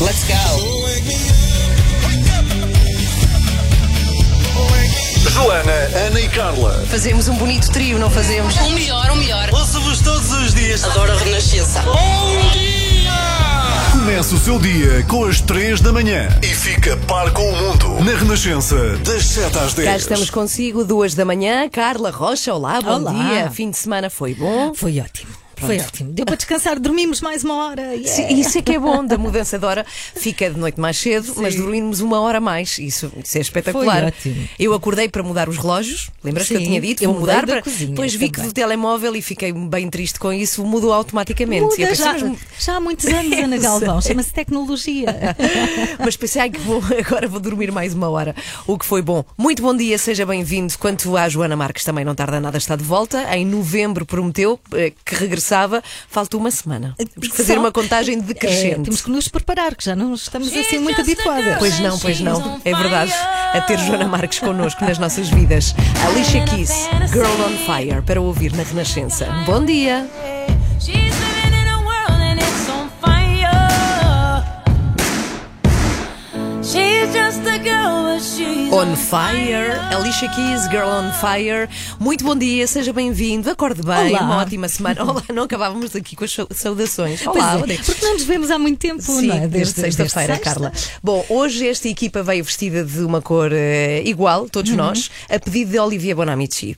Let's go. Joana, Ana e Carla. Fazemos um bonito trio, não fazemos? O melhor, o melhor. Ouço-vos todos os dias. Adoro a Renascença. Começa o seu dia com as 3 da manhã e fica par com o mundo na Renascença, das 7 às 10. Cá estamos consigo, duas da manhã. Carla Rocha, olá, bom Olá. dia. Fim de semana foi bom? Foi ótimo. Foi ótimo. Deu para descansar, dormimos mais uma hora. Yeah. Sim, Isso é que é bom, da mudança de hora. Fica de noite mais cedo, mas dormimos uma hora mais. Isso, isso é espetacular. Foi ótimo. Eu acordei para mudar os relógios. Lembras que eu Sim, tinha dito? eu Vou mudar da para. cozinha Depois vi que também. do telemóvel e fiquei bem triste com isso, mudou automaticamente. Muda pensei, já, mas já há muitos anos, Ana Galvão. Chama-se tecnologia. Mas pensei ai, que vou, agora vou dormir mais uma hora. O que foi bom. Muito bom dia, seja bem-vindo. Quanto à Joana Marques, também não tarda nada, está de volta. Em novembro prometeu eh, que regressava. Falta uma semana. Temos que fazer uma contagem É, decrescente. temos que nos preparar, que já não estamos assim muito habituadas. Pois não, pois não. É verdade. A ter Joana Marques connosco nas nossas vidas. Alicia Keys, Girl on Fire, para ouvir na Renascença. Bom dia. On Fire, Alicia Keys, Girl on Fire. Muito bom dia, seja bem-vindo. Acorde bem, Olá. uma ótima semana. Olá, não acabávamos aqui com as sau- saudações. Pois Olá, onde é que- porque não nos vemos há muito tempo, Sim, não é? desde, sexta-feira, sexta. Carla. Bom, hoje esta equipa veio vestida de uma cor eh, igual, Uhum. todos nós, a pedido de Olivier Bonamici.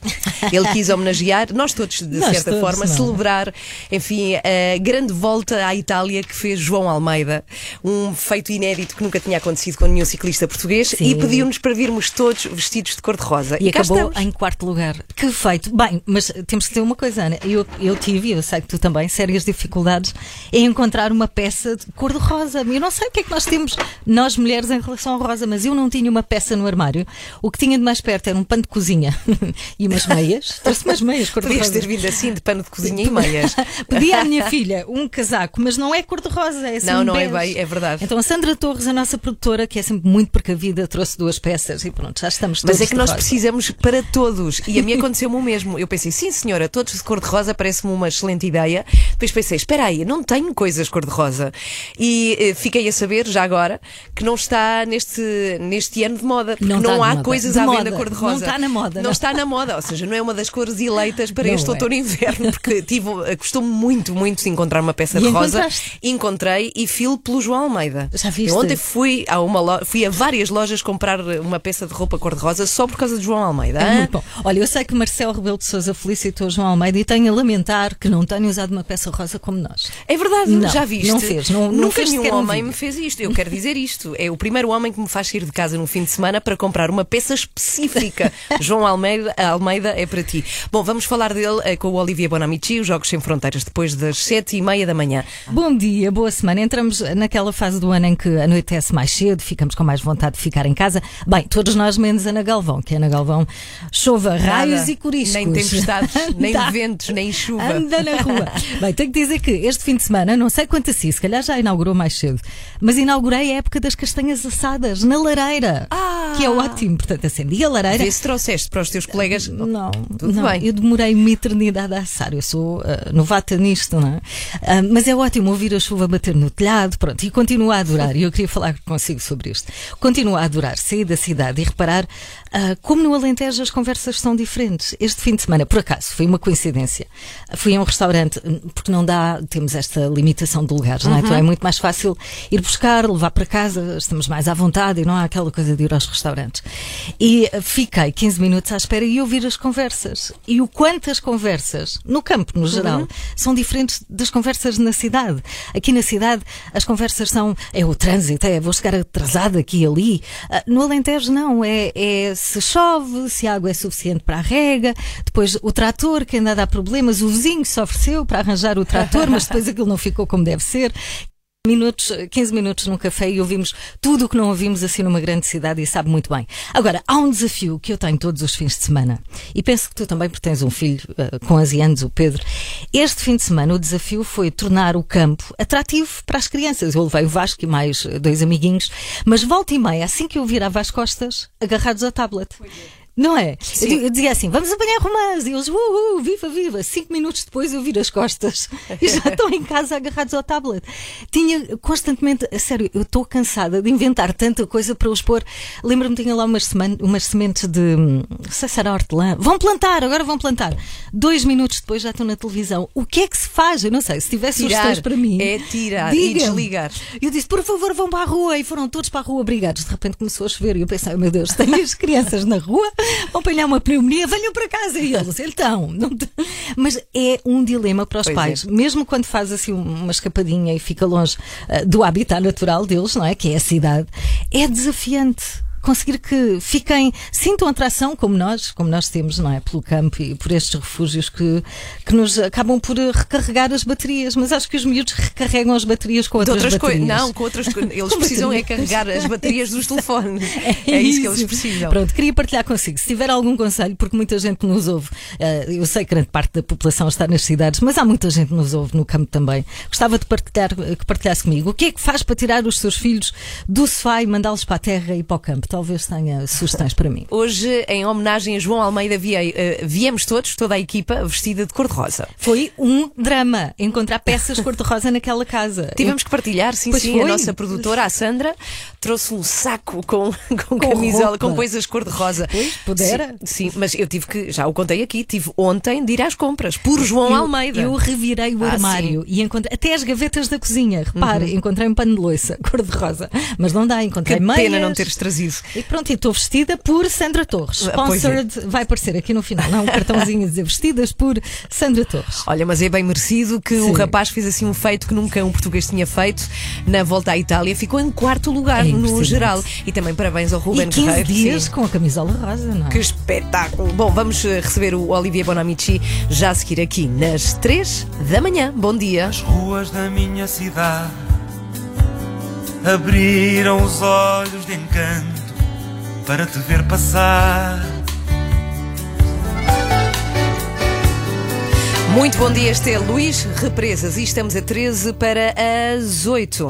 Ele quis homenagear, nós todos, de Nós certa todos, forma, não é? celebrar, enfim, a grande volta à Itália que fez João Almeida, um feito inédito que nunca tinha acontecido com nenhum ciclista português, Sim. e pediu-nos para virmos todos vestidos de cor-de-rosa. E cá acabou estamos. em quarto lugar. Que feito. Bem, mas temos que ter uma coisa, Ana. Eu, eu tive, e eu sei que tu também, sérias dificuldades em encontrar uma peça de cor-de-rosa. Eu não sei o que é que nós temos, nós mulheres, em relação ao rosa, mas eu não tinha uma peça no armário. O que tinha de mais perto era um pano de cozinha e umas meias. Trouxe umas meias Podias cor-de-rosa. ter vindo assim, de pano de cozinha e meias. Pedi à minha filha um casaco, mas não é cor-de-rosa, é assim Não, não é bege. bem, é verdade. Então a Sandra Torres, a nossa produtora, que é sempre muito precavida, trouxe duas peças e pronto, já estamos todos Mas é que nós rosa. precisamos para todos. E a mim aconteceu-me o mesmo. Eu pensei, sim senhora, todos de cor-de-rosa parece-me uma excelente ideia. Depois pensei, espera aí, não tenho coisas cor-de-rosa. E eh, fiquei a saber, já agora, que não está neste, neste ano de moda. Porque Não não, há moda. coisas De à venda moda. cor-de-rosa. Não está na moda, Não, não. está na moda. Ou seja, não é uma das cores eleitas para Não este é. outono e inverno. Porque tive, eh, custou-me muito, muito de encontrar uma peça E de rosa. Encontrei e filo pelo João Almeida. Já viste? Eu ontem fui a, uma lo- fui a várias lojas comprar uma peça de roupa cor-de-rosa só por causa de João Almeida. É muito bom. Olha, eu sei que Marcelo Rebelo de Sousa felicitou João Almeida e tenho a lamentar que não tenha usado uma peça rosa como nós. É verdade, Não, já viste? não fez, não- não Nunca fez nenhum um homem me fez isto. Eu quero dizer isto. É o primeiro homem que me faz sair de casa num fim de semana para comprar uma peça específica. João Almeida, Almeida é para ti. Bom, vamos falar dele eh, com o Olivier Bonamici, os Jogos Sem Fronteiras, depois das sete e meia da manhã. Bom dia, boa semana. Entramos naquela fase do ano em que anoitece mais cedo, ficamos com mais vontade de ficar em casa. Bem, todos nós menos Ana Galvão, que Ana Galvão chova raios Nada, e coriscos. Nem tempestades, nem Anda- ventos, nem chuva. Anda na rua. Bem, tenho que dizer que este fim de semana, não sei quanto assim, se calhar já inaugurou mais cedo, mas inaugurei a época das castanhas assadas na lareira, Ah! que é ótimo. Portanto, acendi a lareira. Vê se trouxeste para os teus colegas. Não, Tudo não, bem. eu demorei uma eternidade a assar. Eu sou ah, novata nisto, não é? Ah, mas é ótimo ouvir a chuva bater no telhado, pronto, e continuo a adorar. E eu queria falar consigo sobre isto. Continuo a adorar sair da cidade e reparar ah, como no Alentejo as conversas são diferentes. Este fim de semana, por acaso, foi uma coincidência. Fui a um restaurante, hum, porque não dá, temos esta limitação de lugares, não é? Então é muito mais fácil ir buscar, levar para casa, estamos mais à vontade e não há aquela coisa de ir aos restaurantes. E ah, fiquei 15 minutos à espera e ouvir as conversas. E o quanto as conversas, no campo no geral, são diferentes das conversas na cidade. Aqui na cidade as conversas são é o trânsito, é vou chegar atrasada aqui e ali. Ah, No Alentejo não, é, é se chove, se a água é suficiente para a rega, depois o trator que ainda dá problemas, o vizinho se ofereceu para arranjar o trator, mas depois aquilo não ficou como deve ser. Minutos, 15 minutos num café e ouvimos tudo o que não ouvimos assim numa grande cidade e sabe muito bem. Agora, há um desafio que eu tenho todos os fins de semana e penso que tu também, porque tens um filho eh, com 11 anos, o Pedro. Este fim de semana o desafio foi tornar o campo atrativo para as crianças. Eu levei o Vasco e mais eh, dois amiguinhos, mas volta e meia, assim que eu virava as costas, agarrados ao tablet. Não é? Eu, eu dizia assim: vamos apanhar romãs. E eles, uhul, viva, viva. Cinco minutos depois eu viro as costas e já estão em casa agarrados ao tablet. Tinha constantemente, a sério, eu estou cansada de inventar tanta coisa para os pôr. Lembro-me, tinha lá umas, seman- umas sementes de, hum, não sei hortelã. Vão plantar, agora vão plantar. Dois minutos depois já estão na televisão. O que é que se faz? Eu não sei. Se tivesse Tirar. sugestões para mim. É tirar e desligar. Eu disse, por favor, vão para a rua. E foram todos para a rua obrigados. De repente começou a chover. E eu pensei, meu Deus, tenho as crianças na rua, apanhar uma pneumonia, venham para casa. E eles, então. Te- Mas é um dilema para os Pois pais. é. Mesmo quando faz assim uma escapadinha e fica longe ah, do habitat natural deles, não é? Que é a cidade. É desafiante. Conseguir que fiquem, sintam atração como nós, como nós temos, não é? Pelo campo e por estes refúgios que, que nos acabam por recarregar as baterias. Mas acho que os miúdos recarregam as baterias com outras, outras coisas. Não, com outras coisas. Eles precisam é carregar as baterias dos telefones. É, isso que eles precisam. Pronto, queria partilhar consigo. Se tiver algum conselho, porque muita gente nos ouve, eh, eu sei que grande parte da população está nas cidades, mas há muita gente que nos ouve no campo também. Gostava de partilhar, que partilhasse comigo. O que é que faz para tirar os seus filhos do sofá e mandá-los para a terra e para o campo? Talvez tenha sugestões para mim. Hoje, em homenagem a João Almeida, viei- eh, viemos todos, toda a equipa, vestida de cor-de-rosa. Foi um drama encontrar peças cor-de-rosa naquela casa. Tivemos que partilhar, sim, Pois sim. A foi. nossa produtora, a Sandra, trouxe um saco com, com, camisola, roupa. com coisas cor-de-rosa. Pois, pudera. Sim, sim, mas eu tive que, já o contei aqui, tive ontem de ir às compras, por João eu, Almeida. Eu revirei o Ah, armário e encontrei até as gavetas da cozinha. Repare, encontrei um pano de louça cor-de-rosa. Mas não dá, encontrei Que meias. pena não teres trazido. E pronto, e estou vestida por Sandra Torres. Ah, é. Sponsored, vai aparecer aqui no final, não? Um cartãozinho a dizer vestidas por Sandra Torres. Olha, mas é bem merecido que o Sim. rapaz fez assim um feito que nunca um português tinha feito na volta à Itália. Ficou em quarto lugar É no geral. E também parabéns ao Ruben e 15 Guerreiro. dias Sim. com a camisola rosa, não é? Que espetáculo! Bom, vamos eh, receber o Olivier Bonamici já a seguir aqui nas 3 da manhã. Bom dia. As ruas da minha cidade abriram os olhos de encanto para te ver passar. Muito bom dia, este é Luís Represas e estamos a 13 para as 8.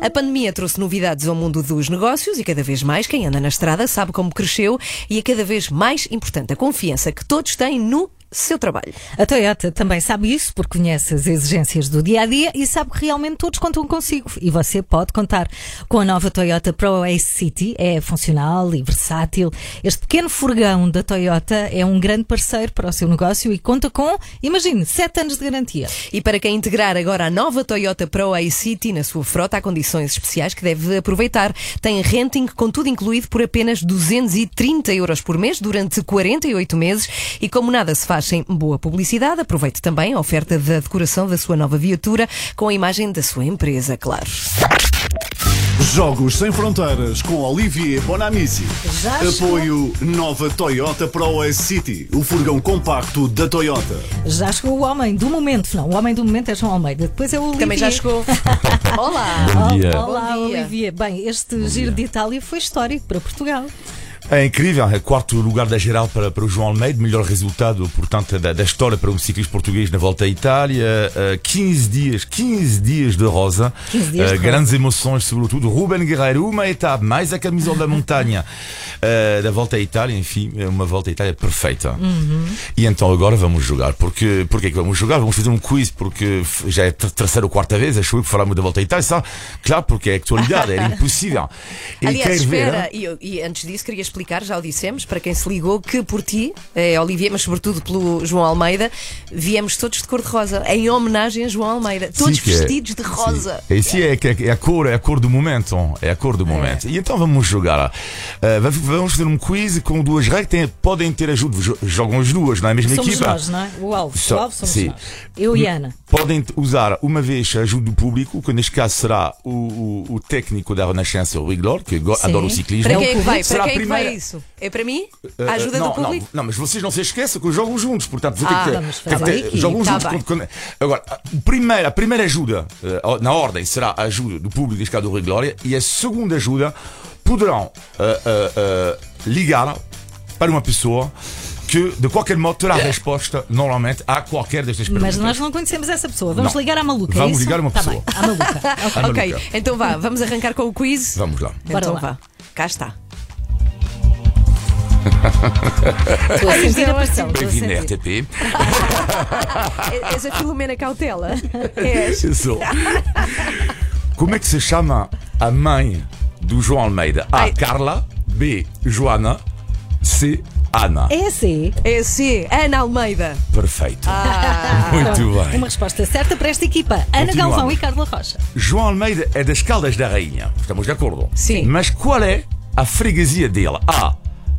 A pandemia trouxe novidades ao mundo dos negócios e cada vez mais quem anda na estrada sabe como cresceu e é cada vez mais importante a confiança que todos têm no seu trabalho. A Toyota também sabe isso porque conhece as exigências do dia a dia e sabe que realmente todos contam consigo. E você pode contar com a nova Toyota Pro Ace City. É funcional e versátil. Este pequeno furgão da Toyota é um grande parceiro para o seu negócio e conta com, imagine, 7 anos de garantia. E para quem integrar agora a nova Toyota Pro A-City na sua frota, há condições especiais que deve aproveitar. Tem renting com tudo incluído por apenas 230 euros por mês durante 48 meses. E como nada se faz sem boa publicidade, aproveite também a oferta da decoração da sua nova viatura com a imagem da sua empresa, claro. Jogos Sem Fronteiras com Olivier Bonamici. Já Apoio Nova Toyota Pro S City, o furgão compacto da Toyota. Já chegou o homem do momento. Não, o homem do momento é João Almeida. Depois é o Olivier. Também já chegou. Olá! Bom dia. Olá, Bom dia. Olivier. Bem, este giro de Itália foi histórico para Portugal. É incrível, é quarto lugar da geral para, para o João Almeida, melhor resultado, portanto, da, da história para um ciclista português na volta à Itália. Uh, 15 dias, 15 dias de rosa, 15 dias de Uh, rosa. grandes emoções, sobretudo. Ruben Guerreiro, uma etapa, mais a camisola da montanha uh, da volta à Itália, enfim, é uma volta à Itália perfeita. Uhum. E então agora vamos jogar. Porque, porque que vamos jogar? Vamos fazer um quiz, porque já é a ter- terceira ou quarta vez, acho eu, que falamos da volta à Itália. Sabe? Claro, porque é atualidade, era impossível. E Aliás, ver, espera, hein? e, eu- e antes disso queria explicar, já o dissemos, para quem se ligou, que por ti, é, Olivier, mas sobretudo pelo João Almeida, viemos todos de cor-de-rosa, em homenagem a João Almeida. Todos Sim, que é- vestidos de rosa. Sim. Esse é, que é, é a cor, é a cor do momento. É a cor do momento. E então vamos jogar. Uh, va- vamos fazer um quiz com duas regras. Tem- podem ter ajuda. jo- Jogam as duas na mesma Somos equipa. nós, não é? O alvo. Só- o alvo somos sim. nós. Eu e a Ana. Podem usar uma vez a ajuda do público, que neste caso será o, o, o técnico da Renascença, o Riglor, que Sim. adora o ciclismo. Para quem é que vai? Será Para quem é que vai primeira- isso? É para mim? Uh, A ajuda não, do público? Não, não, mas vocês não se esqueçam que jogam juntos, portanto, vou Ah, ter que, ter- ter- jogam tá juntos. quando- quando- agora, a, primeira, a primeira ajuda, uh, na ordem, será a ajuda do público, neste caso do Rui Glória, e a segunda ajuda poderão uh, uh, uh, ligar para uma pessoa que, de qualquer modo, terá resposta, normalmente, a qualquer destas perguntas. Mas nós não conhecemos essa pessoa. Vamos Não. ligar à maluca. é Vamos isso? ligar a uma Tá pessoa. bem, à maluca. Ah, ok, então vá, vamos arrancar com o quiz. Vamos lá. Bora então lá. vá, cá está. Estou a sentir a pressão. Bem-vindo na. RTP. É- És a Filomena Cautela? És. Eu sou. Como é que se chama a mãe do João Almeida? A. Ai. Carla. B. Joana. C. Ana. É assim. É C. Ana Almeida. Perfeito. Muito bem. Uma resposta certa para esta equipa. Ana. Galvão e Carla Rocha. João Almeida é das Caldas da Rainha. Estamos de acordo? Sim. Mas qual é a freguesia dele? A.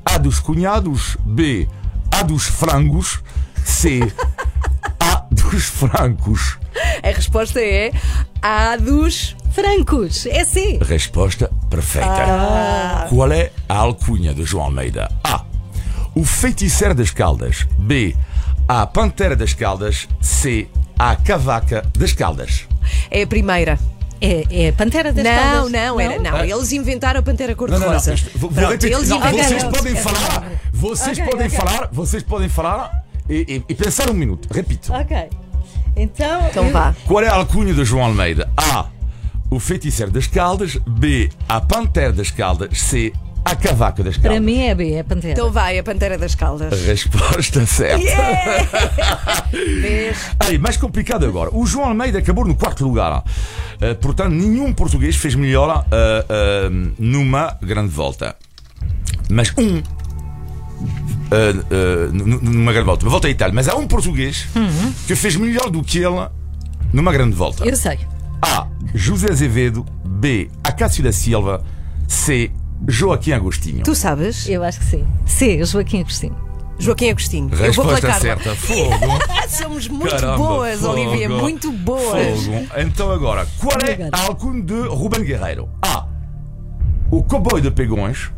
A dos cunhados. B. A dos frangos. C. A dos francos. A resposta é A dos. Francos. É sim. Resposta perfeita. Qual é a alcunha de João Almeida? A. O feiticeiro das Caldas. B. A pantera das Caldas. C. A cavaca das Caldas. É a primeira. É, é Pantera das Não, Caldas. não, era, não. Eles inventaram a Pantera Cor-de-Rosa. Não, vocês Ok, podem ok. falar. Vocês podem falar. Vocês podem falar e, e- e pensar um minuto. Repito. Ok. Então. Então eu- vá. Qual é a alcunha de João Almeida? A. O feiticeiro das Caldas. B. A pantera das Caldas. C. A cavaca das Caldas. Para mim é B, é Pantera. Então vai, a Pantera das Caldas. Resposta certa. Vês? Aí, mais complicado agora. O João Almeida acabou no quarto lugar. Uh, portanto, nenhum português fez melhor uh, uh, numa grande volta. Mas um. uh, uh, nu- numa grande volta. Uma volta à Itália. Mas há um português que fez melhor do que ele numa grande volta. Eu sei. A. José Azevedo. B. Acácio da Silva. C. Joaquim Agostinho. Tu sabes? Eu acho que sim. C, Joaquim Agostinho. Joaquim Agostinho. Eu vou pela Resposta Carla. certa. Fogo. Somos muito Caramba, boas, fogo. Olivia. Muito boas. Fogo. Então agora, qual é a alcunha de Ruben Guerreiro? A. O cowboy de Pegões.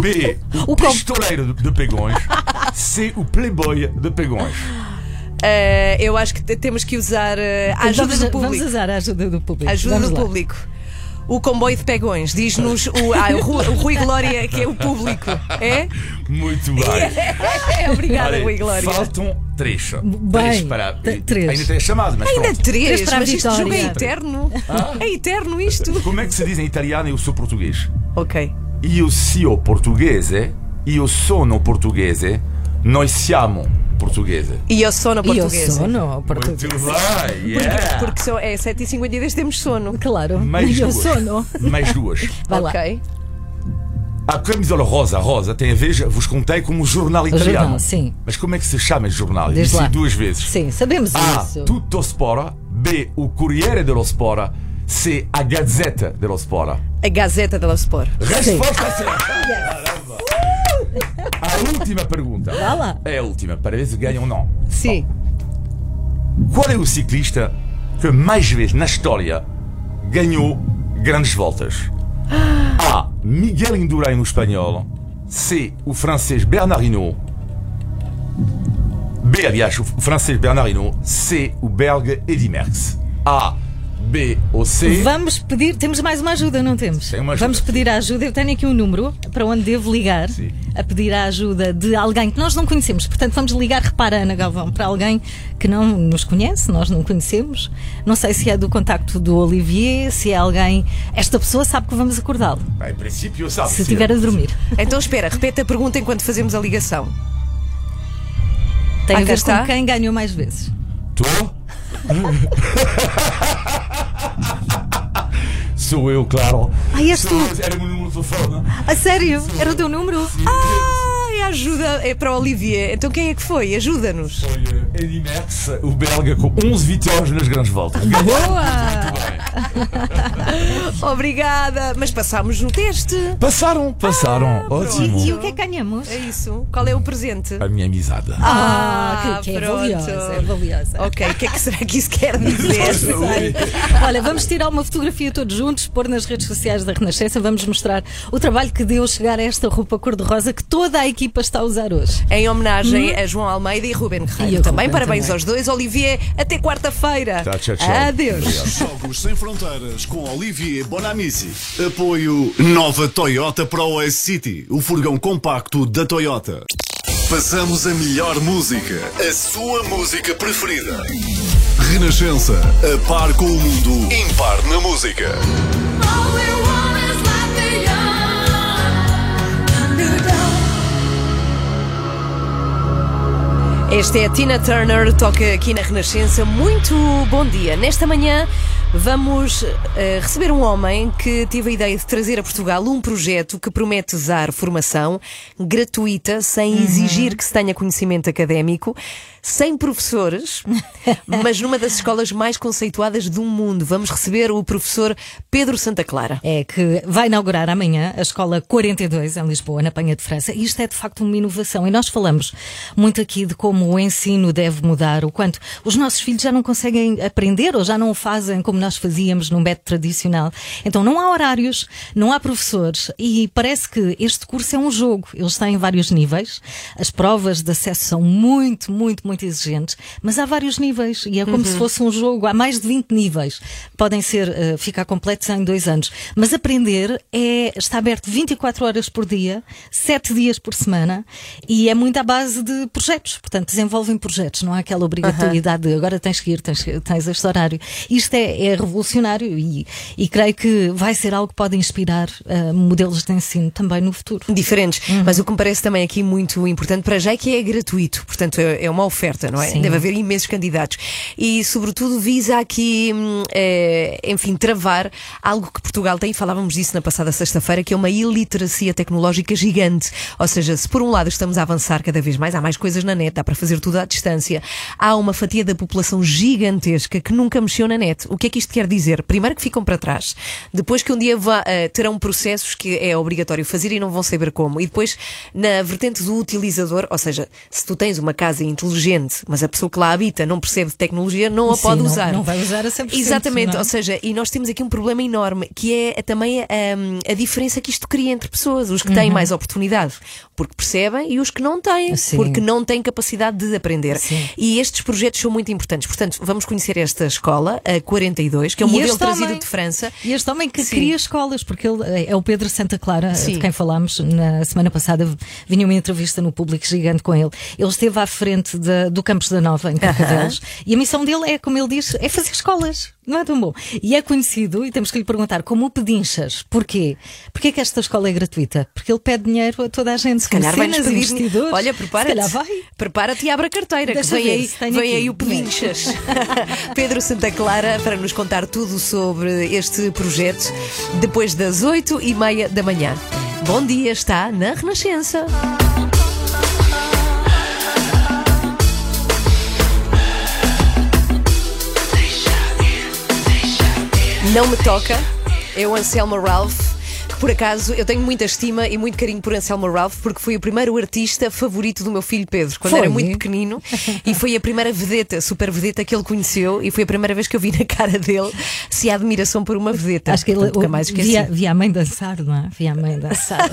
B. O, O pistoleiro de de Pegões. C. O playboy de Pegões. Eh, eu acho que te- temos que usar eh, a ajuda vamos, do Vamos público. usar a ajuda do público. A ajuda Vamos do lá. público. O comboio de pegões. Diz-nos o, ah, o, Ru- o Rui Glória, que é o público. É? Muito bem. É, obrigada, Olha, Rui Glória. Faltam três. Bem, três para. t- três. Ainda tem chamado, mas Ainda pronto. três, Três para a mas isto jogo é vitória. eterno. É eterno isto. Como é que se diz em italiano eu sou português? Ok. Io sio portoghese, io sono portoghese, noi siamo portoghese. E eu sono E eu portuguesa. sou no Muito português. bem, yeah. Porque são, é 7h52 temos sono. Claro. Mais eu duas. sou no. Mais duas. Vai lá. ok. A camisola rosa, rosa, tem a ver, vos contei, como jornal italiano. jornal, sim. Mas como é que se chama esse jornal? Diz Disse lá. duas vezes. Sim, sabemos A. isso. Tutto Spora. B. O Corriere dello Spora. C. A Gazzetta dello Spora. A Gazeta dello Sport. Resposta certa. Caramba. A última pergunta. Vá lá. É a última, para ver se ganham ou não. Sim. Qual é o ciclista que mais vezes na história ganhou grandes voltas? A. Miguel Indurain no espanhol. C. O francês Bernard Hinault. B. Aliás, o francês Bernard Hinault. C. O belga Eddy Merckx. A. B ou C. Vamos pedir, temos mais uma ajuda, não temos? Tem uma ajuda, Vamos pedir a ajuda. Eu tenho aqui um número para onde devo ligar Sim. a pedir a ajuda de alguém que nós não conhecemos. Portanto, vamos ligar, repara, Ana Galvão, para alguém que não nos conhece, nós não conhecemos. Não sei se é do contacto do Olivier, se é alguém. Esta pessoa sabe que vamos acordá-lo, Em princípio, sabe. se estiver a dormir. Então espera, repete a pergunta enquanto fazemos a ligação. Tem Ah, a ver com quem ganhou mais vezes. Tô? Sou eu, claro. Ah, és tu. Era o meu número de telefone. A sério? Era o teu número? Ah, é ajuda, é para o Olivier. Então quem é que foi? Ajuda-nos. Foi eh, Eddy Merckx, o belga, com 11 vitórias nas grandes voltas. Boa! Obrigada. Mas passámos no teste. Passaram, passaram. Ótimo. E o que é que ganhamos? É isso. Qual é o presente? A minha amizade. Ah, que, que é valiosa, é valiosa. Ok, o que é que será que isso quer dizer? Olha, vamos tirar uma fotografia todos juntos, pôr nas redes sociais da Renascença, vamos mostrar o trabalho que deu chegar a esta roupa cor-de-rosa que toda a equipa está a usar hoje. Em homenagem a João Almeida e Ruben Guerreiro. E também Ruben parabéns também. aos dois. Olivier, até quarta-feira. Tchau, tchau, tchau. Adeus. Jogos Sem Fronteiras com Olivier Bonamici. Apoio Nova Toyota Pro S City, o furgão compacto da Toyota. Passamos a melhor música, a sua música preferida. Renascença, a par com o mundo, impar na música. Esta é a Tina Turner, toca aqui na Renascença. Muito bom dia. Nesta manhã vamos eh, receber um homem que teve a ideia de trazer a Portugal um projeto que promete dar formação gratuita, sem Uhum. exigir que se tenha conhecimento académico, sem professores, mas numa das escolas mais conceituadas do mundo. Vamos receber o professor Pedro Santa Clara. É que vai inaugurar amanhã a Escola 42 em Lisboa, na Penha de França. E isto é de facto uma inovação. E nós falamos muito aqui de como o ensino deve mudar, o quanto os nossos filhos já não conseguem aprender ou já não o fazem como nós fazíamos num método tradicional. Então não há horários, não há professores e parece que este curso é um jogo. Eles têm vários níveis. As provas de acesso são muito, muito, muito exigentes, mas há vários níveis e é como se fosse um jogo. Há mais de 20 níveis. Podem ser, eh, ficar completos em dois anos. Mas aprender é, está aberto 24 horas por dia, 7 dias por semana e é muito à base de projetos. Portanto, desenvolvem projetos. Não há aquela obrigatoriedade de agora tens que ir, tens, tens este horário. Isto é, é revolucionário e, e creio que vai ser algo que pode inspirar eh, modelos de ensino também no futuro. Diferentes, Uhum. mas o que me parece também aqui muito importante para já é que é gratuito, portanto é é uma oferta, não é? Sim. Deve haver imensos candidatos e, sobretudo, visa aqui, hum, eh, enfim, travar algo que Portugal tem, falávamos disso na passada sexta-feira, que é uma iliteracia tecnológica gigante. Ou seja, se por um lado estamos a avançar cada vez mais, há mais coisas na net, dá para fazer tudo à distância, há uma fatia da população gigantesca que nunca mexeu na net. O que é que isto quer dizer? Primeiro que ficam para trás, depois que um dia vá, eh, terão processos que é obrigatório fazer e não vão saber como. E depois, na vertente do utilizador, ou seja, se tu tens uma casa inteligente, mas a pessoa que lá habita não percebe de tecnologia, não a Sim, pode não- usar. não vai usar a 100%, Exatamente, não é? ou seja, e nós temos aqui um problema enorme, que é também hum, a diferença que isto cria entre pessoas, os que têm mais oportunidade, porque percebem, e os que não têm, Uhum. Sim. porque não têm capacidade de aprender. Sim. E estes projetos são muito importantes. Portanto, vamos conhecer esta escola, a 42, que é um E modelo trazido homem- de França. E este homem que Sim. cria escolas, porque ele é o Pedro Santa Clara, Sim. de quem falámos na semana passada, vinha uma entrevista no público gigante com ele. Ele esteve à frente da- do Campos da Nova, em Carcavelos, e a missão dele é, como ele diz, é fazer escolas. Não é tão bom. E é conhecido, e temos que lhe perguntar, como o Pedinchas, porquê? Porquê que esta escola é gratuita? Porque ele pede dinheiro a toda a gente, Se calhar mecenas, pedir. investidores. Olha, Se prepara-te. calhar vai. Prepara-te e abre a carteira, Deixa que vem aí, vem aqui. aí o Pedinchas. Pedro Santa Clara para nos contar tudo sobre este projeto depois das oito e meia da manhã. Bom dia, está na Renascença. Não me toca. O Anselmo Ralph. Por acaso eu tenho muita estima e muito carinho por Anselmo Ralph porque foi o primeiro artista favorito do meu filho Pedro quando Foi? era muito pequenino e foi a primeira vedeta, super vedeta que ele conheceu e foi a primeira vez que eu vi na cara dele se há admiração por uma vedeta. Acho que ele Portanto, nunca mais esqueci. via, via a mãe dançar, não é? Via a mãe dançar.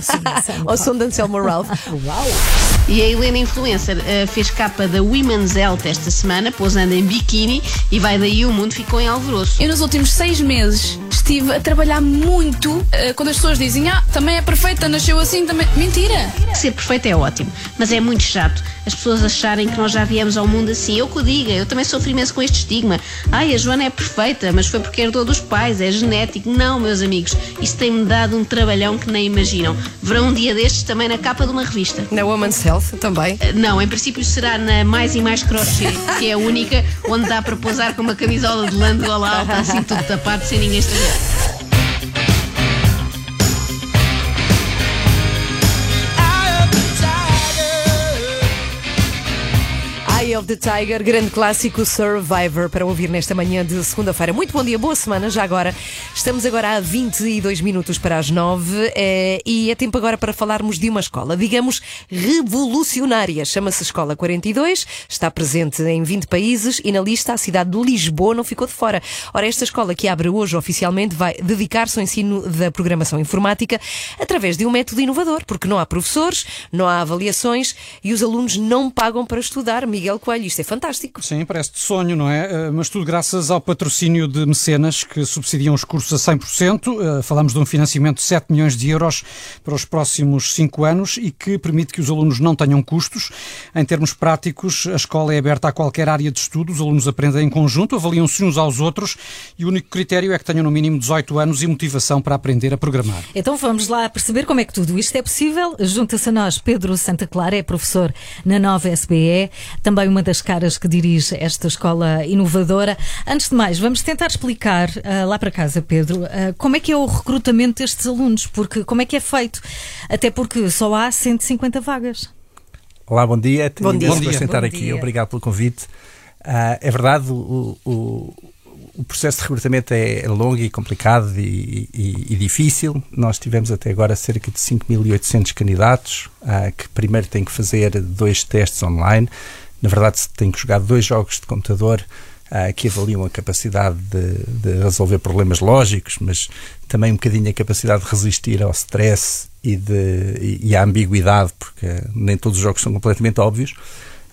Ao som de Anselmo Ralph. Uau! E a Helena Influencer eh, fez capa da Women's Health esta semana, pousando em biquíni, e vai daí o mundo ficou em alvoroço. Eu nos últimos seis meses estive a trabalhar muito eh, quando as pessoas dizem ah, também é perfeita, nasceu assim, também. Mentira! Ser perfeito é ótimo, mas é muito chato as pessoas acharem que nós já viemos ao mundo assim. Eu que o diga, eu também sofri imenso com este estigma. Ai, a Joana é perfeita, mas foi porque herdou dos pais, é genético. Não, meus amigos, isso tem-me dado um trabalhão que nem imaginam. Verão um dia destes também na capa de uma revista. Na Woman's Health também. Eh, Não, em princípio será na Mais e Mais Crochet, que é a única onde dá para pousar com uma camisola de lã de gola alta, assim tudo tapado, sem ninguém estragar. Eye of the Tiger, grande clássico Survivor para ouvir nesta manhã de segunda-feira. Muito bom dia, boa semana já agora. Estamos agora a 22 minutos para as 9 eh, e é tempo agora para falarmos de uma escola, digamos, revolucionária. Chama-se Escola 42, está presente em 20 países e na lista a cidade de Lisboa não ficou de fora. Ora, esta escola que abre hoje oficialmente vai dedicar-se ao ensino da programação informática através de um método inovador, porque não há professores, não há avaliações e os alunos não pagam para estudar. Miguel Coelho, isto é fantástico. Sim, parece de sonho, não é? Eh, Mas tudo graças ao patrocínio de mecenas que subsidiam os cursos a 100%. Eh, Falamos de um financiamento de 7 milhões de euros para os próximos 5 anos e que permite que os alunos não tenham custos. Em termos práticos, a escola é aberta a qualquer área de estudo, os alunos aprendem em conjunto, avaliam-se uns aos outros e o único critério é que tenham no mínimo 18 anos e motivação para aprender a programar. Então vamos lá perceber como é que tudo isto é possível. Junta-se a nós Pedro Santa Clara, é professor na nova SBE. Também também uma das caras que dirige esta escola inovadora. Antes de mais, vamos tentar explicar ah, lá para casa, Pedro, ah, como é que é o recrutamento destes alunos, porque como é que é feito? Até porque só há 150 vagas. Olá, bom dia. Bom dia. Bom dia. estar Bom aqui. dia. Obrigado pelo convite. Ah, é verdade, o, o- o processo de recrutamento é longo e complicado e, e- e difícil. Nós tivemos até agora cerca de 5.800 candidatos ah, que primeiro têm que fazer dois testes online. Na verdade, se têm que jogar dois jogos de computador ah, que avaliam a capacidade de, de resolver problemas lógicos, mas também um bocadinho a capacidade de resistir ao stress e, de, e, e à ambiguidade, porque nem todos os jogos são completamente óbvios.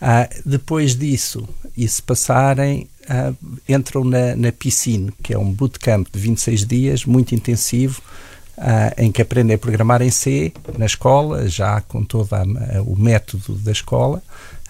Ah, depois disso, e se passarem, ah, entram na, na piscine, que é um bootcamp de 26 dias, muito intensivo, ah, em que aprendem a programar em C, na escola, já com todo a- o método da escola.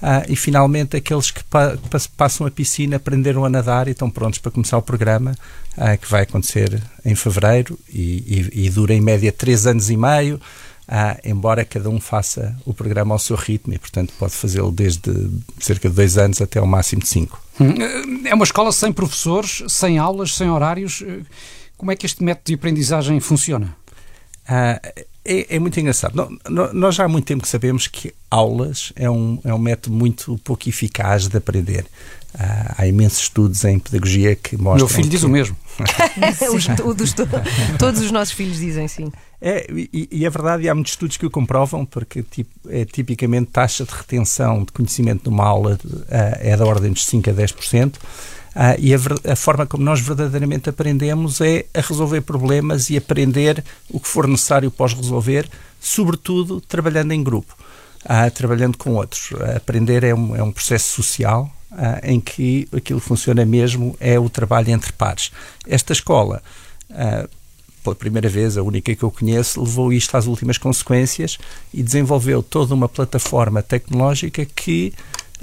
Ah, e finalmente aqueles que pa- pas- passam a piscina aprenderam a nadar e estão prontos para começar o programa, ah, que vai acontecer em fevereiro e, e- e dura em média três anos e meio. Ah, embora cada um faça o programa ao seu ritmo e, portanto, pode fazê-lo desde cerca de dois anos até ao máximo de cinco. Hum, É uma escola sem professores, sem aulas, sem horários. Eh, Como é que este método de aprendizagem funciona? É, é muito engraçado. No- no- nós já há muito tempo que sabemos que aulas é um, é um método muito pouco eficaz de aprender. Ah, há imensos estudos em pedagogia que mostram. Meu filho diz que- o mesmo. Os- o dos to- todos os nossos filhos dizem sim. É, e, e é verdade, e há muitos estudos que o comprovam, porque tipo, é, tipicamente taxa de retenção de conhecimento numa aula ah, é da ordem dos 5 a 10%. Ah, e a, a forma como nós verdadeiramente aprendemos é a resolver problemas e aprender o que for necessário os resolver, sobretudo trabalhando em grupo, ah, trabalhando com outros. Aprender é um, é um processo social ah, em que aquilo que funciona mesmo é o trabalho entre pares. Esta escola. ah, pela primeira vez, a única que eu conheço, levou isto às últimas consequências e desenvolveu toda uma plataforma tecnológica que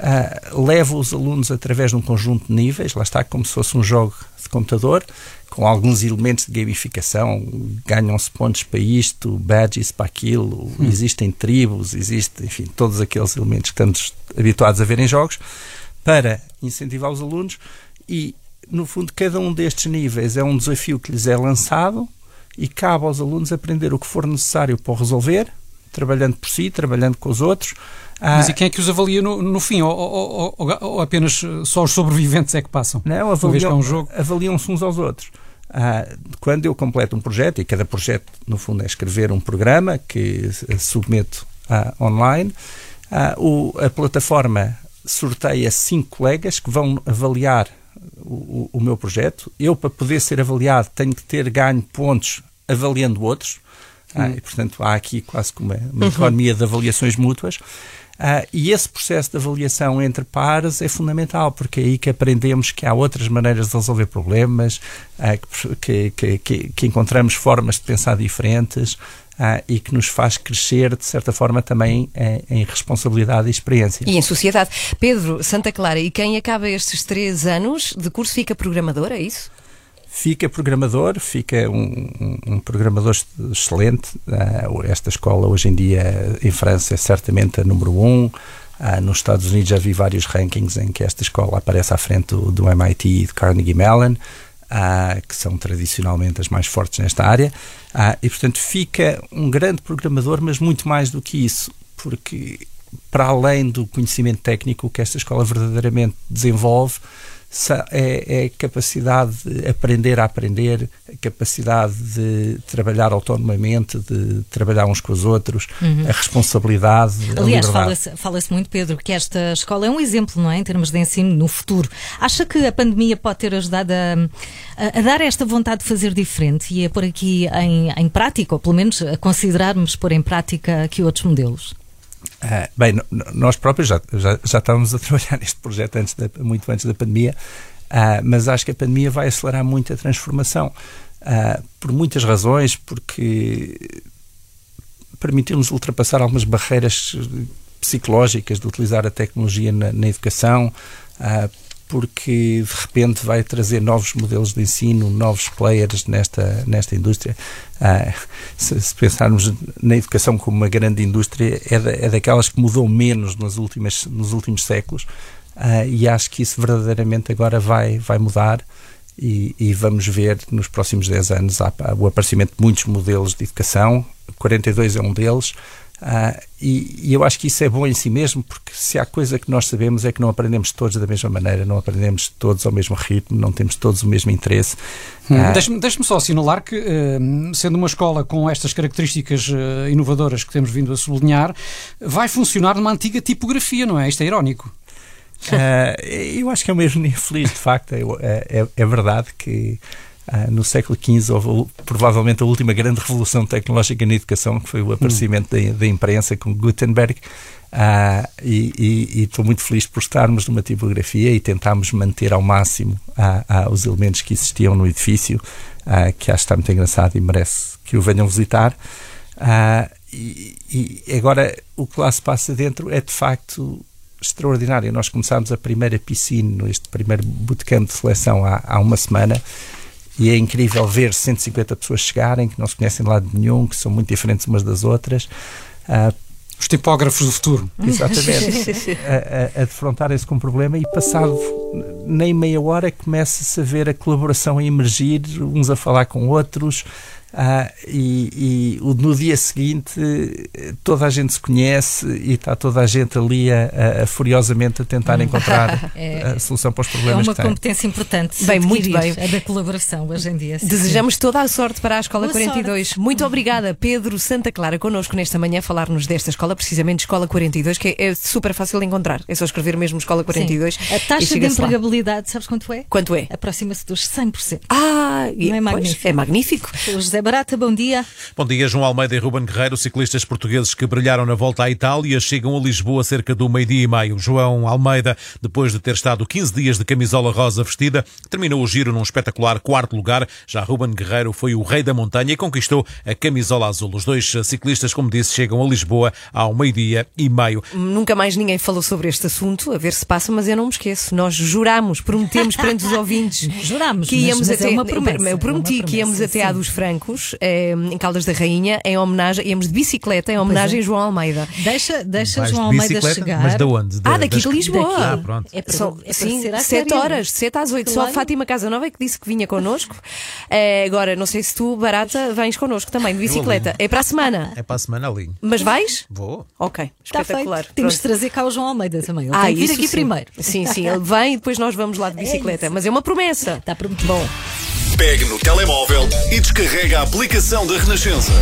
ah, leva os alunos através de um conjunto de níveis, lá está como se fosse um jogo de computador, com alguns elementos de gamificação, ganham-se pontos para isto, badges para aquilo, existem tribos, existe, enfim, todos aqueles elementos que estamos habituados a ver em jogos, para incentivar os alunos e, no fundo, cada um destes níveis é um desafio que lhes é lançado e cabe aos alunos aprender o que for necessário para o resolver, trabalhando por si, trabalhando com os outros. Ah, Mas e quem é que os avalia no, no fim? Ou, ou- ou- ou apenas só os sobreviventes é que passam? Não, que é avaliam, um jogo. avaliam-se uns aos outros. Ah, quando eu completo um projeto, e cada projeto, no fundo, é escrever um programa que eh, submeto ah, online, o- a plataforma sorteia cinco colegas que vão avaliar o- o meu projeto. Eu, para poder ser avaliado, tenho que ter ganho pontos avaliando outros. Ah, e, portanto, há aqui quase como uma, uma economia de avaliações mútuas. Ah, e esse processo de avaliação entre pares é fundamental, porque é aí que aprendemos que há outras maneiras de resolver problemas, ah, que, que, que, que encontramos formas de pensar diferentes ah, e que nos faz crescer, de certa forma, também em, em responsabilidade e experiência. E em sociedade. Pedro, Santa Clara, e quem acaba estes três anos de curso fica programador, é isso? Fica programador, fica um, um- programador ex- excelente. Ah, esta escola hoje em dia em França é certamente a número um. Ah, nos Estados Unidos já vi vários rankings em que esta escola aparece à frente do, MIT e do Carnegie Mellon, ah, que são tradicionalmente as mais fortes nesta área. E portanto fica um grande programador, mas muito mais do que isso, porque para além do conhecimento técnico que esta escola verdadeiramente desenvolve é, é a capacidade de aprender a aprender, a capacidade de trabalhar autonomamente, de trabalhar uns com os outros, a responsabilidade, Aliás, fala-se fala-se muito, Pedro, que esta escola é um exemplo, não é? Em termos de ensino no futuro. Acha que a pandemia pode ter ajudado a, a- a dar esta vontade de fazer diferente e a pôr aqui em, em prática, ou pelo menos a considerarmos pôr em prática aqui outros modelos? Ah, bem, nós próprios já, já, já estávamos a trabalhar neste projeto antes da- muito antes da pandemia, ah, mas acho que a pandemia vai acelerar muito a transformação. ah, por muitas razões, porque permitiu-nos ultrapassar algumas barreiras eh, psicológicas de utilizar a tecnologia na, na educação, porque de repente vai trazer novos modelos de ensino, novos players nesta, nesta indústria. Ah, se, se pensarmos na educação como uma grande indústria, é, da, é daquelas que mudou menos nas últimas, nos últimos séculos. ah, e acho que isso verdadeiramente agora vai, vai mudar e, e vamos ver nos próximos 10 anos há- há o aparecimento de muitos modelos de educação, 42 é um deles, ah, e, e eu acho que isso é bom em si mesmo, porque se há coisa que nós sabemos é que não aprendemos todos da mesma maneira, não aprendemos todos ao mesmo ritmo, não temos todos o mesmo interesse. Hum, Ah, Deixe-me só assinalar que, eh, sendo uma escola com estas características eh, inovadoras que temos vindo a sublinhar, vai funcionar numa antiga tipografia, não é? Isto é irónico. Ah, eu acho que é uma ironia feliz, de facto. É, é- é verdade que no século XV houve provavelmente a última grande revolução tecnológica na educação, que foi o aparecimento da, da imprensa com Gutenberg. Ah, e estou muito feliz por estarmos numa tipografia e tentarmos manter ao máximo ah, ah, os elementos que existiam no edifício, ah, que acho que está muito engraçado e merece que o venham visitar. Ah, e, e agora o que lá se passa dentro é de facto extraordinário. Nós começámos a primeira piscina, este primeiro bootcamp de seleção há, há uma semana e é incrível ver 150 pessoas chegarem que não se conhecem de lado nenhum, que são muito diferentes umas das outras. Ah, Os tipógrafos do futuro. Exatamente. a, a, a defrontarem-se com um problema e passado nem meia hora começa-se a ver a colaboração a emergir, uns a falar com outros. Ah, e, e no dia seguinte toda a gente se conhece e está toda a gente ali a, a- a furiosamente a tentar encontrar É- a solução para os É problemas uma que têm. competência importante. Bem, muito bem. A da colaboração hoje em dia. sim, Desejamos toda a sorte para a Escola Boa 42. Muito obrigada, Pedro Santa Clara, connosco nesta manhã, a falar-nos desta escola, precisamente Escola 42, que é super fácil de encontrar. É só escrever mesmo Escola 42. Sim. A taxa de chega-se lá. empregabilidade, sabes quanto é? Quanto é? Aproxima-se dos 100%. Ah, Não é magnífico? é magnífico. O José Barata, bom dia. Bom dia, João Almeida e Ruben Guerreiro, ciclistas portugueses que brilharam na volta à Itália, chegam a Lisboa cerca do meio-dia e meio. João Almeida, depois de ter estado 15 dias de camisola rosa vestida, terminou o giro num espetacular quarto lugar. Já Ruben Guerreiro foi o rei da montanha e conquistou a camisola azul. Os dois ciclistas, como disse, chegam a Lisboa ao meio-dia e meio. Nunca mais ninguém falou sobre este assunto, a ver se passa, mas eu não me esqueço. Nós jurámos, prometemos perante os ouvintes Jurámos, que mas- íamos mas é até. uma promessa, eu prometi é uma que íamos promessa, até à sim. dos Francos, eh, em Caldas da Rainha, em homenagem, íamos de bicicleta, em homenagem é. a João Almeida. Deixa, deixa Vais de João Almeida bicicleta? chegar. Mas de onde? Ah, daqui das- de Lisboa. Ah, pronto. É para, São, é sim, ser à 7 séria. horas, de 7 às 8. Só a Claro. Fátima Casanova é que disse que vinha connosco. Eh, agora, não sei se tu, Barata, vens connosco também, de bicicleta. É para a semana. É para a semana ali. Mas vais? Vou. Ok, Está espetacular. feito. Temos de trazer cá o João Almeida também. Ele Ah, tem que vir isso aqui sim. primeiro. Sim, sim, ele vem e depois nós vamos lá de bicicleta. isso. Mas é uma promessa. Está prometido. Bom, Pegue no telemóvel e descarrega a aplicação da Renascença.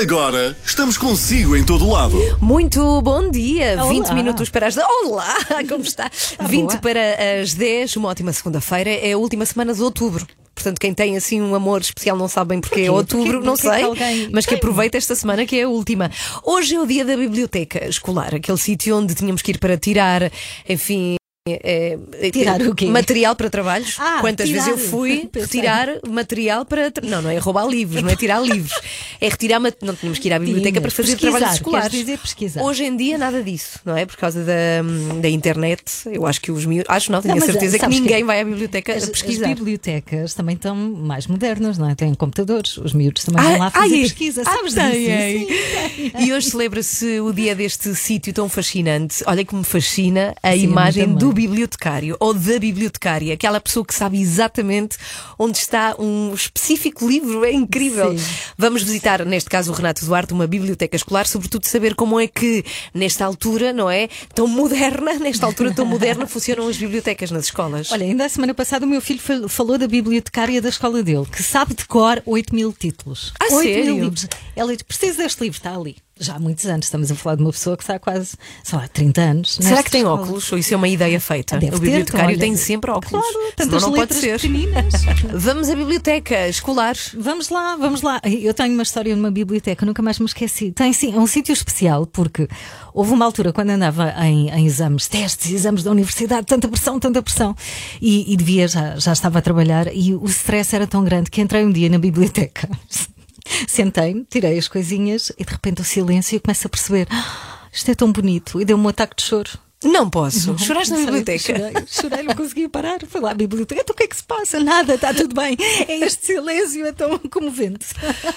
Agora estamos consigo em todo lado. Muito bom dia. Olá. 20 minutos para as. Olá, como está? 20 boa. para as 10, uma ótima segunda-feira. É a última semana de outubro. Portanto, quem tem assim um amor especial não sabe bem porque é Porquê? outubro, Porquê? não Porquê sei, alguém mas que aproveita esta semana que é a última. Hoje é o dia da biblioteca escolar, aquele sítio onde tínhamos que ir para tirar, enfim. É, é, Tirar o quê? Material para trabalhos. Ah, Quantas tirar. vezes eu fui retirar material para. Não, não é roubar livros, não é tirar livros. É retirar. Não tínhamos que ir à biblioteca Tinhas. para fazer Pesquisar, trabalhos escolares. dizer pesquisar. Hoje em dia, nada disso, não é? Por causa da, da internet. Eu acho que os miúdos. Acho não, tenho Não, a mas, certeza que ninguém que vai à biblioteca as, a as pesquisar. bibliotecas também estão mais modernas, não é? Têm computadores. Os miúdos também Ah, vão lá fazer ai, é? pesquisa. Ah, Sabes tem, disso? é. Sim, tem. E hoje celebra-se o dia deste sítio tão fascinante. Olha que me fascina a Sim, mim imagem também. Do bibliotecário ou da bibliotecária, aquela pessoa que sabe exatamente onde está um específico livro. É incrível. Sim. Vamos visitar, neste caso, o Renato Duarte, uma biblioteca escolar, sobretudo saber como é que, nesta altura, não é? Tão moderna, nesta altura tão moderna, funcionam as bibliotecas nas escolas. Olha, ainda a semana passada o meu filho fal- falou da bibliotecária da escola dele, que sabe de cor 8 mil títulos. Ah, 8 sério? mil livros. Ela diz: preciso deste livro, está ali. Já há muitos anos, estamos a falar de uma pessoa que está há quase, sei lá, 30 anos. Será que tem escola. óculos? Ou isso é uma ideia feita? Deve o ter, bibliotecário olha, tem sempre óculos. Claro, tantas não pode ser. pequeninas. Vamos à biblioteca escolar. Vamos lá, vamos lá. Eu tenho uma história numa biblioteca, nunca mais me esqueci. Tem sim, é um sítio especial, porque houve uma altura quando andava em, em exames, testes, exames da universidade, tanta pressão, tanta pressão, e, e devia, já, já estava a trabalhar, e o stress era tão grande que entrei um dia na biblioteca. Sentei-me, tirei as coisinhas e de repente o silêncio e começo a perceber. "Ah, Isto é tão bonito. E deu-me um ataque de choro. Não posso. Choraste na biblioteca? Chorei, chorei, não conseguia parar. Fui lá à biblioteca. Então o que é que se passa? Nada, está tudo bem. É este silêncio, é tão comovente.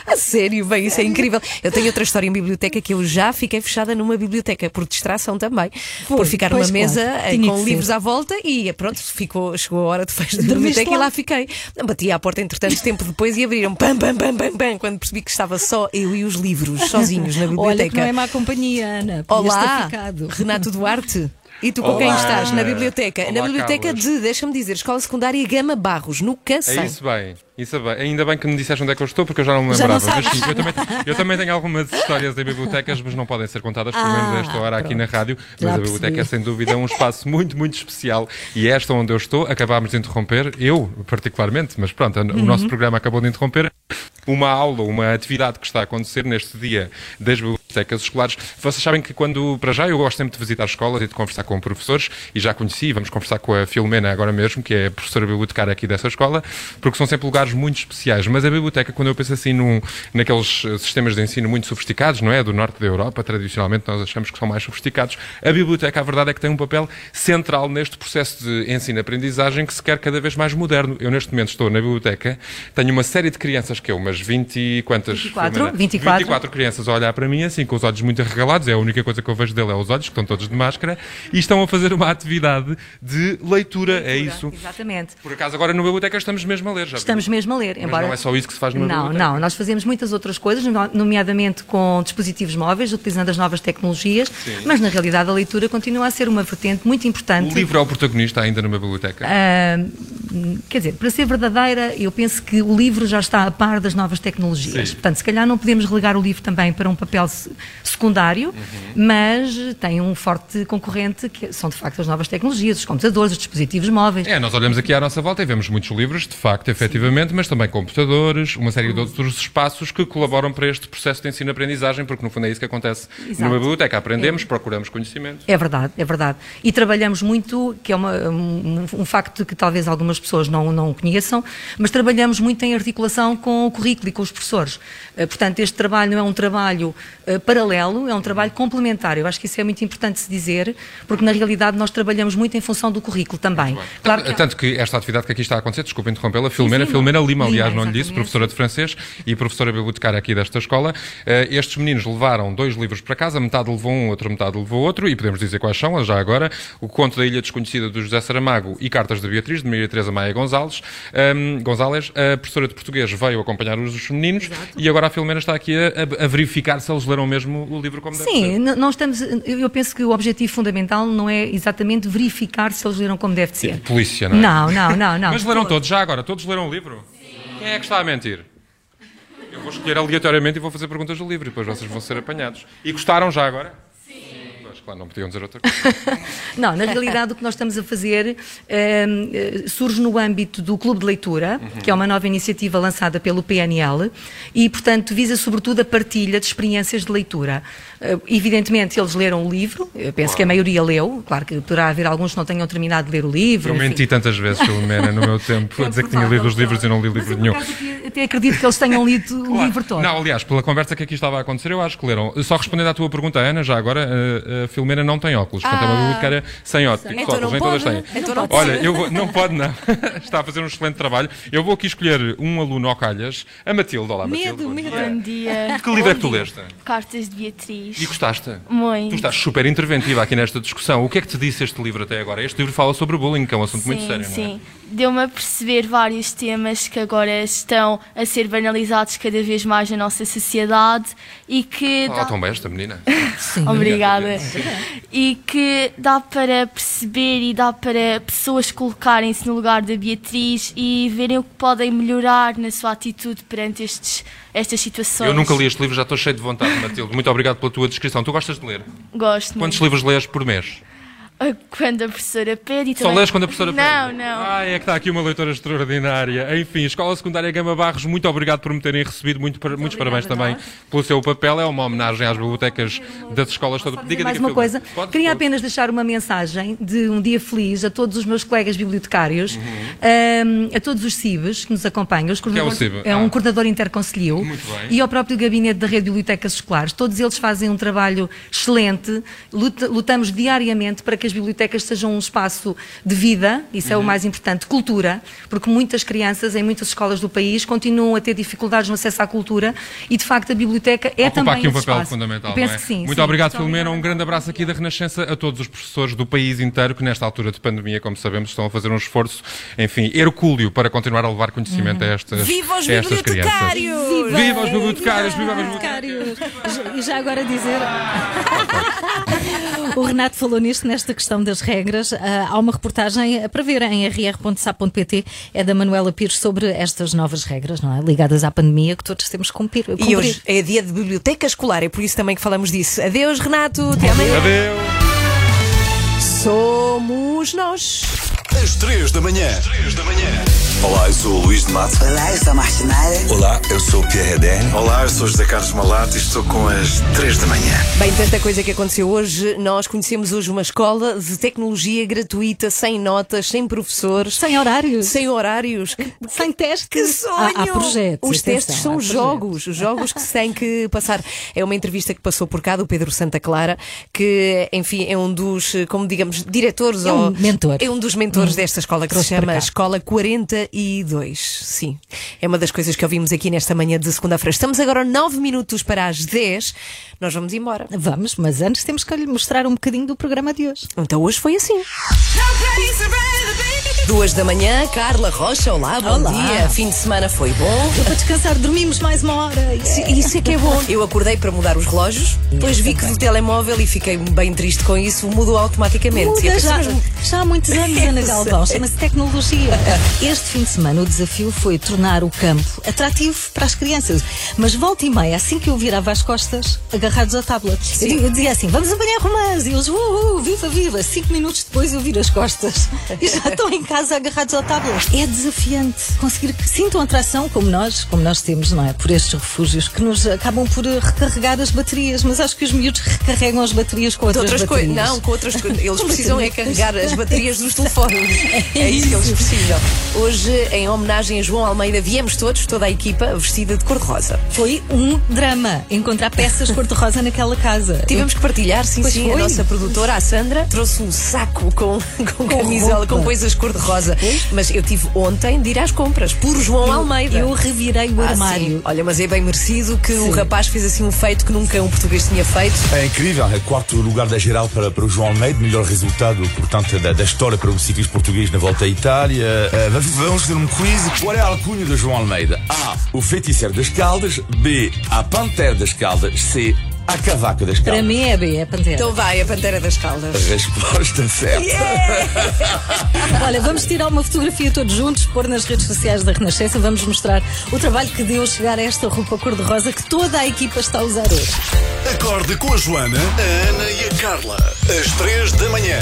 A sério, bem, isso é incrível. Eu tenho outra história em biblioteca que eu já fiquei fechada numa biblioteca, por distração também. Foi, por ficar numa mesa claro, eh, com que ser. livros à volta e eh, pronto, ficou, chegou a hora de fecho da biblioteca e lá? lá fiquei. Bati à porta, entretanto, tempo depois e abriram pam, pam, pam, pam, pam, quando percebi que estava só eu e os livros, sozinhos na Olha que biblioteca. não é má companhia, Ana. Olá. Renato Duarte. E tu com Olá. quem estás? Na biblioteca. Olá, na biblioteca Carlos. de, deixa-me dizer, Escola Secundária Gama Barros, no Cacém. É isso bem, isso bem. Ainda bem que me disseste onde é que eu estou, porque eu já não me Já não lembrava. mas sim, eu também, eu também tenho algumas histórias em bibliotecas, mas não podem ser contadas, pelo menos a esta hora aqui na rádio. Mas a biblioteca é sem dúvida um espaço muito, muito especial. E é esta onde eu estou, acabámos de interromper, eu particularmente, mas pronto, o nosso programa acabou de interromper. Uma aula, uma atividade que está a acontecer neste dia das bibliotecas escolares. Vocês sabem que quando, para já, eu gosto sempre de visitar escolas e de conversar com professores, e já conheci, vamos conversar com a Filomena agora mesmo, que é professora bibliotecária aqui dessa escola, porque são sempre lugares muito especiais. Mas a biblioteca, quando eu penso assim num, naqueles eh, sistemas de ensino muito sofisticados, não é? Do norte da Europa, tradicionalmente nós achamos que são mais sofisticados, a biblioteca, a verdade é que tem um papel central neste processo de ensino-aprendizagem que se quer cada vez mais moderno. Eu, neste momento, estou na biblioteca, tenho uma série de crianças, que é umas 20 e quantas? 24, Filomena? 24. 24 crianças a olhar para mim, assim, com os olhos muito arregalados, é a única coisa que eu vejo dele, é os olhos, que estão todos de máscara, e estão a fazer uma atividade de leitura, é isso. Exatamente. Por acaso, agora na biblioteca estamos mesmo a ler, já viu? Estamos mesmo a ler. Mas embora... não é só isso que se faz numa Não, biblioteca. não. Nós fazemos muitas outras coisas, no- nomeadamente com dispositivos móveis, utilizando as novas tecnologias, mas na realidade a leitura continua a ser uma vertente muito importante. O livro é o protagonista ainda numa biblioteca. Ah, quer dizer, para ser verdadeira, eu penso que o livro já está a par das novas tecnologias. Sim. Portanto, se calhar não podemos relegar o livro também para um papel secundário, Uhum. mas tem um forte concorrente que são de facto as novas tecnologias, os computadores, os dispositivos móveis. É, nós olhamos aqui à nossa volta e vemos muitos livros, de facto, efetivamente, mas também computadores, uma série de outros espaços que colaboram para este processo de ensino-aprendizagem, porque no fundo é isso que acontece Exato. numa biblioteca. Aprendemos, procuramos conhecimento. É verdade, é verdade. E trabalhamos muito, que é uma- um, um facto que talvez algumas pessoas não, não conheçam, mas trabalhamos muito em articulação com o currículo e com os professores. Eh, Portanto, este trabalho não é um trabalho eh, paralelo, é um trabalho complementar. Eu acho que isso é muito importante se dizer, porque na realidade nós trabalhamos muito em função do currículo também. Claro que há- Tanto que esta atividade que aqui está a acontecer, desculpa interrompê-la, Filomena, sim, Filomena. Lima, aliás, Lima, não lhe disse, professora de francês e professora bibliotecária aqui desta escola. Eh, estes meninos levaram dois livros para casa, metade levou um, outra metade levou outro, e podemos dizer quais são, já agora, o Conto da Ilha Desconhecida do José Saramago e Cartas de Beatriz, de Maria Teresa Maia Gonzalez. Ahm, Gonzalez, a professora de português veio acompanhar os meninos e agora a Filomena está aqui a- a verificar se eles leram mesmo o livro como deve ser. Sim, não estamos. Eu penso que o objetivo fundamental não é exatamente verificar se eles leram como deve ser. Polícia, não é? Não, não, não, não. Mas leram todos, já agora, todos leram o livro? Quem é que está a mentir? Eu vou escolher aleatoriamente e vou fazer perguntas do livro e depois vocês vão ser apanhados. E gostaram já agora? Claro, não podiam dizer outra coisa. Não, na realidade o que nós estamos a fazer ehm, eh, surge no âmbito do Clube de Leitura, Uhum. que é uma nova iniciativa lançada pelo PNL e, portanto, visa sobretudo a partilha de experiências de leitura. Eh, evidentemente, eles leram o livro, eu penso que a maioria leu, claro que poderá haver alguns que não tenham terminado de ler o livro. Eu enfim. menti tantas vezes, Filomena, no meu tempo, a dizer que tinha lido os livros e não li livro nenhum. Até- Até acredito que eles tenham lido o livro todo. Não, aliás, pela conversa que aqui estava a acontecer, eu acho que leram. Só respondendo à tua pergunta, Ana, já agora, a, a Filomena não tem óculos. Portanto, é uma Ah. bibliotecária sem óculos. Então óculos nem todas têm. Então Olha, eu vou, não pode não. Está a fazer um excelente trabalho. Eu vou aqui escolher um aluno ao calhas, a Matilde. Olá, Matilde. Medo, bom medo. dia. Bom dia. Que livro é que tu leste? Cartas de Beatriz. E gostaste? Muito. Tu estás super interventiva aqui nesta discussão. O que é que te disse este livro até agora? Este livro fala sobre bullying, que é um assunto muito sim, sério, não é? sim. Deu-me a perceber vários temas que agora estão a ser banalizados cada vez mais na nossa sociedade e que. Fala dá- tão bem esta menina. Obrigada. E que dá para perceber e dá para pessoas colocarem-se no lugar da Beatriz e verem o que podem melhorar na sua atitude perante estes, estas situações. Eu nunca li este livro, já estou cheio de vontade, Matilde. Muito obrigado pela tua descrição. Tu gostas de ler? Gosto Quantos muito. livros lês por mês? Ah, Quando a professora pede e Só também- lês quando a professora Não, pede? não. Ah, é que está aqui uma leitora extraordinária. Enfim, Escola Secundária Gama Barros, muito obrigado por me terem recebido. Muito, muitos parabéns também pelo seu papel. É uma homenagem às bibliotecas das escolas. Todo... Diga, mais uma coisa. Queria apenas deixar uma mensagem de um dia feliz a todos os meus colegas bibliotecários, ahm, a todos os CIBs que nos acompanham. Os Uhum. Que é o coordenadores- CIB? É um Ah. coordenador interconcelhio. Muito bem. E ao próprio gabinete da Rede de Bibliotecas Escolares. Todos eles fazem um trabalho excelente. Luta- lutamos diariamente para que que as bibliotecas sejam um espaço de vida, isso é o mais importante, cultura, porque muitas crianças em muitas escolas do país continuam a ter dificuldades no acesso à cultura e, de facto, a biblioteca é Ocupa também aqui um esse papel espaço. fundamental. Eu penso não é? que sim. Muito sim. obrigado, Filomena. Um grande abraço aqui da Renascença a todos os professores do país inteiro que, nesta altura de pandemia, como sabemos, estão a fazer um esforço, enfim, hercúleo para continuar a levar conhecimento a estas, Viva os a estas crianças. bibliotecários! Viva os bibliotecários! Viva os bibliotecários! E já agora dizer. o Renato falou nisto, nesta questão das regras. Ah, há uma reportagem para ver em rr.sa.pt, é da Manuela Pires, sobre estas novas regras, não é? Ligadas à pandemia que todos temos que cumprir. E cumprir. hoje é dia de biblioteca escolar, é por isso também que falamos disso. Adeus, Renato, até amanhã. Adeus! Somos nós. Às 3 da manhã. Três da manhã. Olá, eu sou o Luís de Mato. Olá, eu sou a Martinalha. Olá, eu sou o Pierre Redene. Olá, eu sou José Carlos Malato e estou com as 3 da manhã. Bem, tanta coisa que aconteceu hoje. Nós conhecemos hoje uma escola de tecnologia gratuita, sem notas, sem professores. Sem horários. Sem horários. Sem testes. que sonho! Há, há projetos. Os testes são jogos, os jogos que se têm que passar. É uma entrevista que passou por cá do Pedro Santa Clara, que, enfim, é um dos, como digamos, diretores É um ou. mentor. É um dos mentores Hum. desta escola que se chama. Escola 42. Sim. É uma das coisas que ouvimos aqui nesta manhã de segunda-feira. Estamos agora 9 minutos para as 10. Nós vamos embora. Vamos, mas antes temos que lhe mostrar um bocadinho do programa de hoje. Então hoje foi assim. Duas da manhã, Carla Rocha, olá, bom Olá. dia. Fim de semana foi bom. Deu para descansar, dormimos mais uma hora. Isso, isso é que é bom. Eu acordei para mudar os relógios, depois vi que do telemóvel e fiquei bem triste com isso, mudou automaticamente. Eu Muda já, já há muitos anos, Ana Galvão, chama-se tecnologia. Este fim de semana o desafio foi tornar o campo atrativo para as crianças. Mas volta e meia, assim que eu virava as costas, agarrados ao tablet. Eu, eu dizia assim: vamos apanhar romãs. E eles, uh, uh, viva, viva. Cinco minutos depois eu viro as costas e já estão em casa agarrados ao tablet. É desafiante conseguir que sintam atração como nós, como nós temos, não é? Por estes refúgios que nos acabam por recarregar as baterias. Mas acho que os miúdos recarregam as baterias com outras, outras coisas. Não, com outras coisas. Eles precisam é carregar as baterias dos telefones. É isso que eles precisam. Hoje, em homenagem a João Almeida, viemos todos, toda a equipa, vestida de cor-de-rosa. Foi um drama encontrar peças cor-de-rosa naquela casa. Tivemos que partilhar, sim, Pois sim. A foi. nossa produtora, a Sandra, trouxe um saco com, com, camisola, roupa. com coisas cor-de-rosa. Mas eu tive ontem de ir às compras, por João Almeida. Eu revirei o Ah, armário. sim. Olha, mas é bem merecido que o Sim. rapaz fez assim um feito que nunca um português tinha feito. É incrível, é quarto lugar da geral para, para o João Almeida, melhor resultado, portanto, da, da história para o ciclismo português na volta à Itália. Eh, vamos fazer um quiz. Qual é a alcunha do João Almeida? A. O feiticeiro das Caldas. B. A Pantera das Caldas. C. A Cavaca das Para Caldas. mim é B, é Pantera. Então vai, a Pantera das Caldas. A resposta certa. Olha, vamos tirar uma fotografia todos juntos, pôr nas redes sociais da Renascença, vamos mostrar o trabalho que deu chegar a esta roupa cor-de-rosa que toda a equipa está a usar hoje. Acorde com a Joana, a Ana e a Carla. Às 3 da manhã.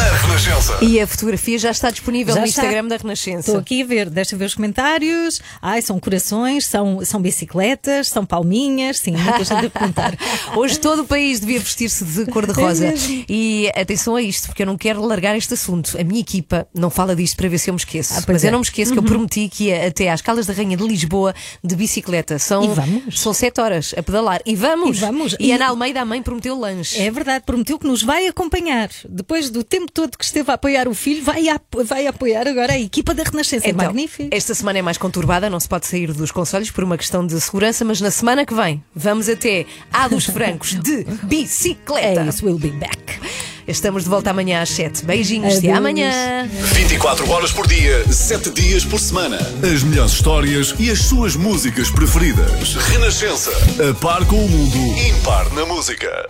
Na Renascença. E a fotografia já está disponível Já no está. Instagram da Renascença. Estou aqui a ver, deixa ver os comentários. Ai, são corações, são, são bicicletas, são palminhas, sim, muita gente a perguntar. Hoje todo o país devia vestir-se de cor-de-rosa. É e atenção a isto, porque eu não quero largar este assunto. A minha equipa não fala disto para ver se eu me esqueço. Ah, Mas é. eu não me esqueço que eu prometi que ia até às Caldas da Rainha de Lisboa de bicicleta. São, E vamos. São sete horas a pedalar. E vamos! E vamos. E E- Ana Almeida, a mãe, prometeu lanche. É verdade, prometeu que nos vai acompanhar. Depois do tempo todo que esteve a apoiar o filho, vai, a- vai apoiar agora a equipa da Renascença. é Então, magnífico. Esta semana é mais conturbada, não se pode sair dos conselhos por uma questão de segurança, mas na semana que vem vamos até à dos Francos de bicicleta. É isso, we'll be back. Estamos de volta amanhã às 7. Beijinhos, até Adeus. amanhã. 24 horas por dia, 7 dias por semana. As melhores histórias e as suas músicas preferidas. Renascença. A par com o mundo, impar na música.